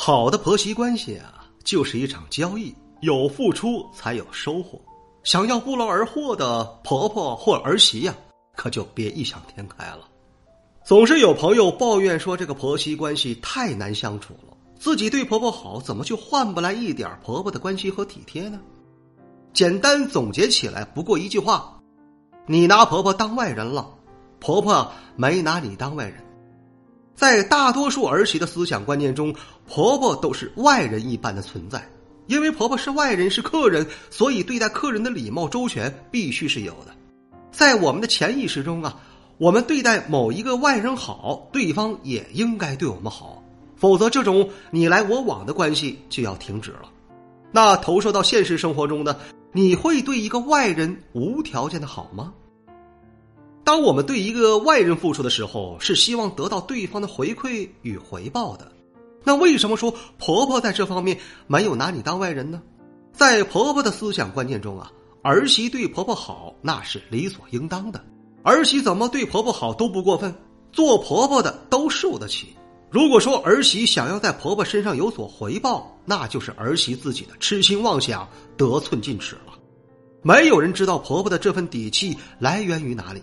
好的婆媳关系啊，就是一场交易，有付出才有收获。想要不劳而获的婆婆或儿媳呀，可就别异想天开了。总是有朋友抱怨说，这个婆媳关系太难相处了，自己对婆婆好，怎么就换不来一点婆婆的关心和体贴呢？简单总结起来，不过一句话：你拿婆婆当外人了，婆婆没拿你当外人。在大多数儿媳的思想观念中，婆婆都是外人一般的存在。因为婆婆是外人，是客人，所以对待客人的礼貌周全必须是有的。在我们的潜意识中啊，我们对待某一个外人好，对方也应该对我们好，否则这种你来我往的关系就要停止了。那投射到现实生活中呢？你会对一个外人无条件的好吗？当我们对一个外人付出的时候，是希望得到对方的回馈与回报的。那为什么说婆婆在这方面没有拿你当外人呢？在婆婆的思想观念中啊，儿媳对婆婆好那是理所应当的。儿媳怎么对婆婆好都不过分，做婆婆的都受得起。如果说儿媳想要在婆婆身上有所回报，那就是儿媳自己的痴心妄想、得寸进尺了。没有人知道婆婆的这份底气来源于哪里。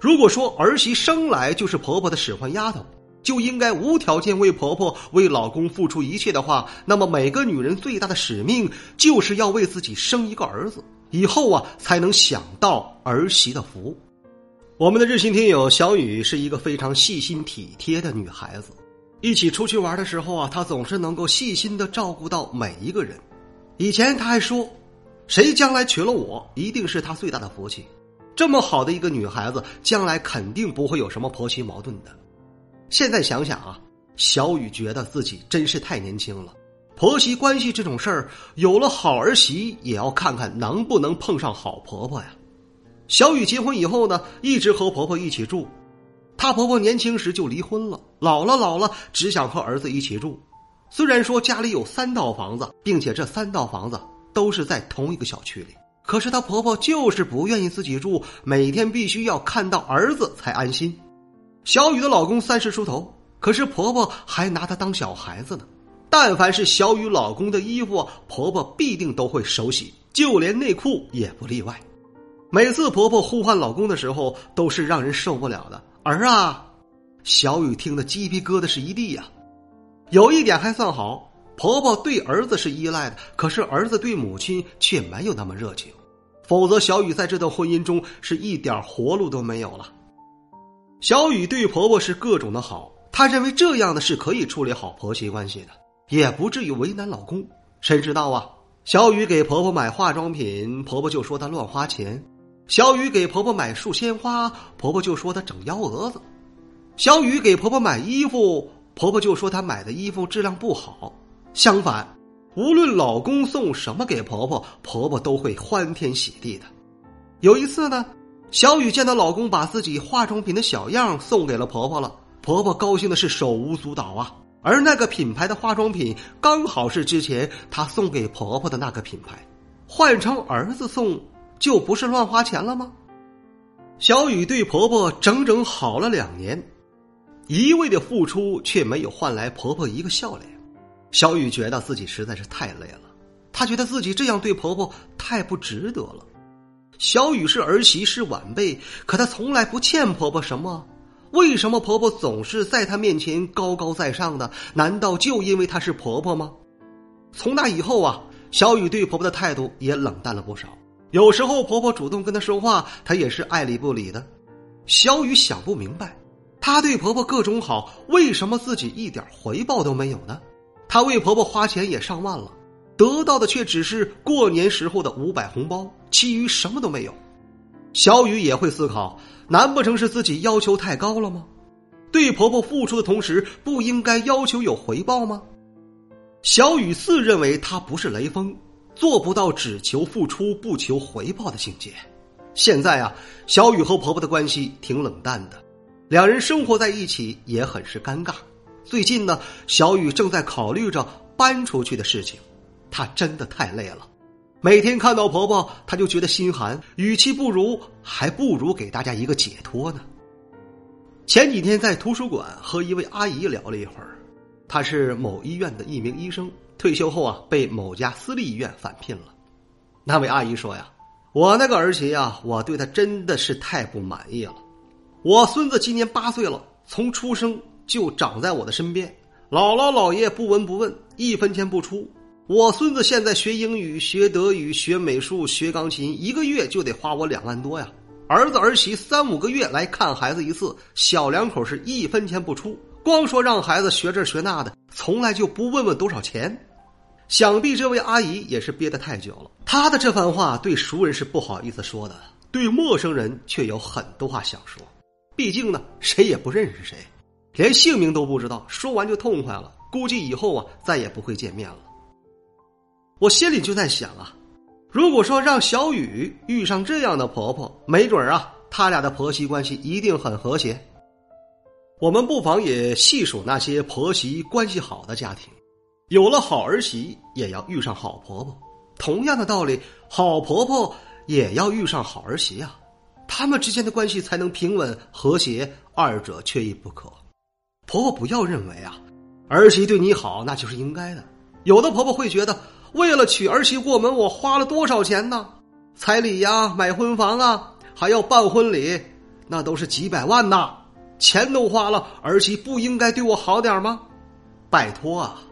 如果说儿媳生来就是婆婆的使唤丫头，就应该无条件为婆婆、为老公付出一切的话，那么每个女人最大的使命就是要为自己生一个儿子，以后啊才能享到儿媳的福。我们的热心听友小雨是一个非常细心体贴的女孩子，一起出去玩的时候啊，她总是能够细心的照顾到每一个人。以前她还说，谁将来娶了我，一定是她最大的福气。这么好的一个女孩子，将来肯定不会有什么婆媳矛盾的。现在想想啊，小雨觉得自己真是太年轻了。婆媳关系这种事儿，有了好儿媳，也要看看能不能碰上好婆婆呀。小雨结婚以后呢，一直和婆婆一起住。她婆婆年轻时就离婚了，老了老了，只想和儿子一起住。虽然说家里有三套房子，并且这三套房子都是在同一个小区里。可是她婆婆就是不愿意自己住，每天必须要看到儿子才安心。小雨的老公三十出头，可是婆婆还拿他当小孩子呢。但凡是小雨老公的衣服，婆婆必定都会手洗，就连内裤也不例外。每次婆婆呼唤老公的时候，都是让人受不了的。儿啊，小雨听得鸡皮疙瘩是一地呀。有一点还算好，婆婆对儿子是依赖的，可是儿子对母亲却没有那么热情。否则，小雨在这段婚姻中是一点活路都没有了。小雨对婆婆是各种的好，她认为这样的是可以处理好婆媳关系的，也不至于为难老公。谁知道啊？小雨给婆婆买化妆品，婆婆就说她乱花钱；小雨给婆婆买束鲜花，婆婆就说她整幺蛾子；小雨给婆婆买衣服，婆婆就说她买的衣服质量不好。相反。无论老公送什么给婆婆，婆婆都会欢天喜地的。有一次呢，小雨见到老公把自己化妆品的小样送给了婆婆了，婆婆高兴的是手舞足蹈啊。而那个品牌的化妆品刚好是之前她送给婆婆的那个品牌，换成儿子送就不是乱花钱了吗？小雨对婆婆整整好了两年，一味的付出却没有换来婆婆一个笑脸。小雨觉得自己实在是太累了，她觉得自己这样对婆婆太不值得了。小雨是儿媳，是晚辈，可她从来不欠婆婆什么。为什么婆婆总是在她面前高高在上的？难道就因为她是婆婆吗？从那以后啊，小雨对婆婆的态度也冷淡了不少。有时候婆婆主动跟她说话，她也是爱理不理的。小雨想不明白，她对婆婆各种好，为什么自己一点回报都没有呢？她为婆婆花钱也上万了，得到的却只是过年时候的五百红包，其余什么都没有。小雨也会思考，难不成是自己要求太高了吗？对婆婆付出的同时，不应该要求有回报吗？小雨自认为她不是雷锋，做不到只求付出不求回报的境界。现在啊，小雨和婆婆的关系挺冷淡的，两人生活在一起也很是尴尬。最近呢，小雨正在考虑着搬出去的事情，她真的太累了，每天看到婆婆，她就觉得心寒，与其不如，还不如给大家一个解脱呢。前几天在图书馆和一位阿姨聊了一会儿。她是某医院的一名医生，退休后啊被某家私立医院返聘了。那位阿姨说呀：“我那个儿媳呀，我对她真的是太不满意了。我孙子今年八岁了，从出生就长在我的身边，姥姥姥爷不闻不问，一分钱不出。我孙子现在学英语、学德语、学美术、学钢琴，一个月就得花我两万多呀。儿子儿媳三五个月来看孩子一次，小两口是一分钱不出。”光说让孩子学这学那的，从来就不问问多少钱。想必这位阿姨也是憋得太久了。她的这番话对熟人是不好意思说的，对陌生人却有很多话想说。毕竟呢，谁也不认识谁，连姓名都不知道。说完就痛快了，估计以后啊再也不会见面了。我心里就在想啊，如果说让小雨遇上这样的婆婆，没准啊，他俩的婆媳关系一定很和谐。我们不妨也细数那些婆媳关系好的家庭，有了好儿媳，也要遇上好婆婆。同样的道理，好婆婆也要遇上好儿媳啊，他们之间的关系才能平稳和谐，二者缺一不可。婆婆不要认为啊，儿媳对你好那就是应该的。有的婆婆会觉得，为了娶儿媳过门，我花了多少钱呢？彩礼呀，买婚房啊，还要办婚礼，那都是几百万呐。钱都花了，儿媳不应该对我好点吗？拜托啊！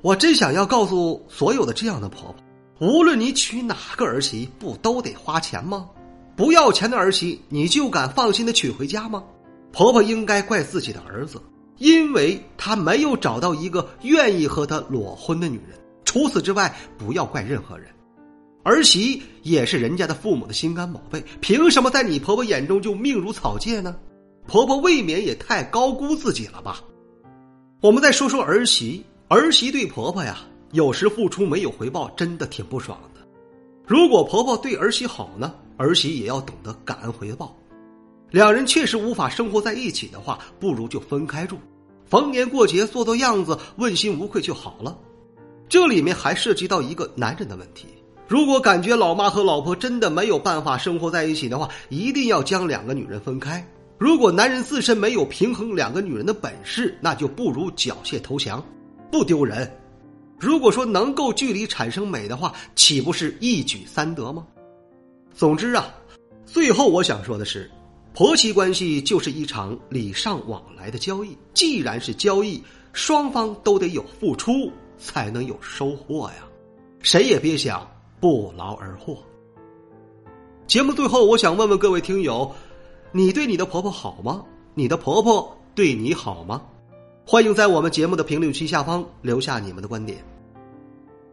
我真想要告诉所有的这样的婆婆，无论你娶哪个儿媳，不都得花钱吗？不要钱的儿媳，你就敢放心的娶回家吗？婆婆应该怪自己的儿子，因为他没有找到一个愿意和他裸婚的女人。除此之外，不要怪任何人。儿媳也是人家的父母的心肝宝贝，凭什么在你婆婆眼中就命如草芥呢？婆婆未免也太高估自己了吧？我们再说说儿媳，儿媳对婆婆呀，有时付出没有回报，真的挺不爽的。如果婆婆对儿媳好呢，儿媳也要懂得感恩回报。两人确实无法生活在一起的话，不如就分开住，逢年过节做做样子，问心无愧就好了。这里面还涉及到一个男人的问题：如果感觉老妈和老婆真的没有办法生活在一起的话，一定要将两个女人分开。如果男人自身没有平衡两个女人的本事，那就不如缴械投降，不丢人。如果说能够距离产生美的话，岂不是一举三得吗？总之啊，最后我想说的是，婆媳关系就是一场礼尚往来的交易。既然是交易，双方都得有付出，才能有收获呀。谁也别想不劳而获。节目最后，我想问问各位听友。你对你的婆婆好吗？你的婆婆对你好吗？欢迎在我们节目的评论区下方留下你们的观点。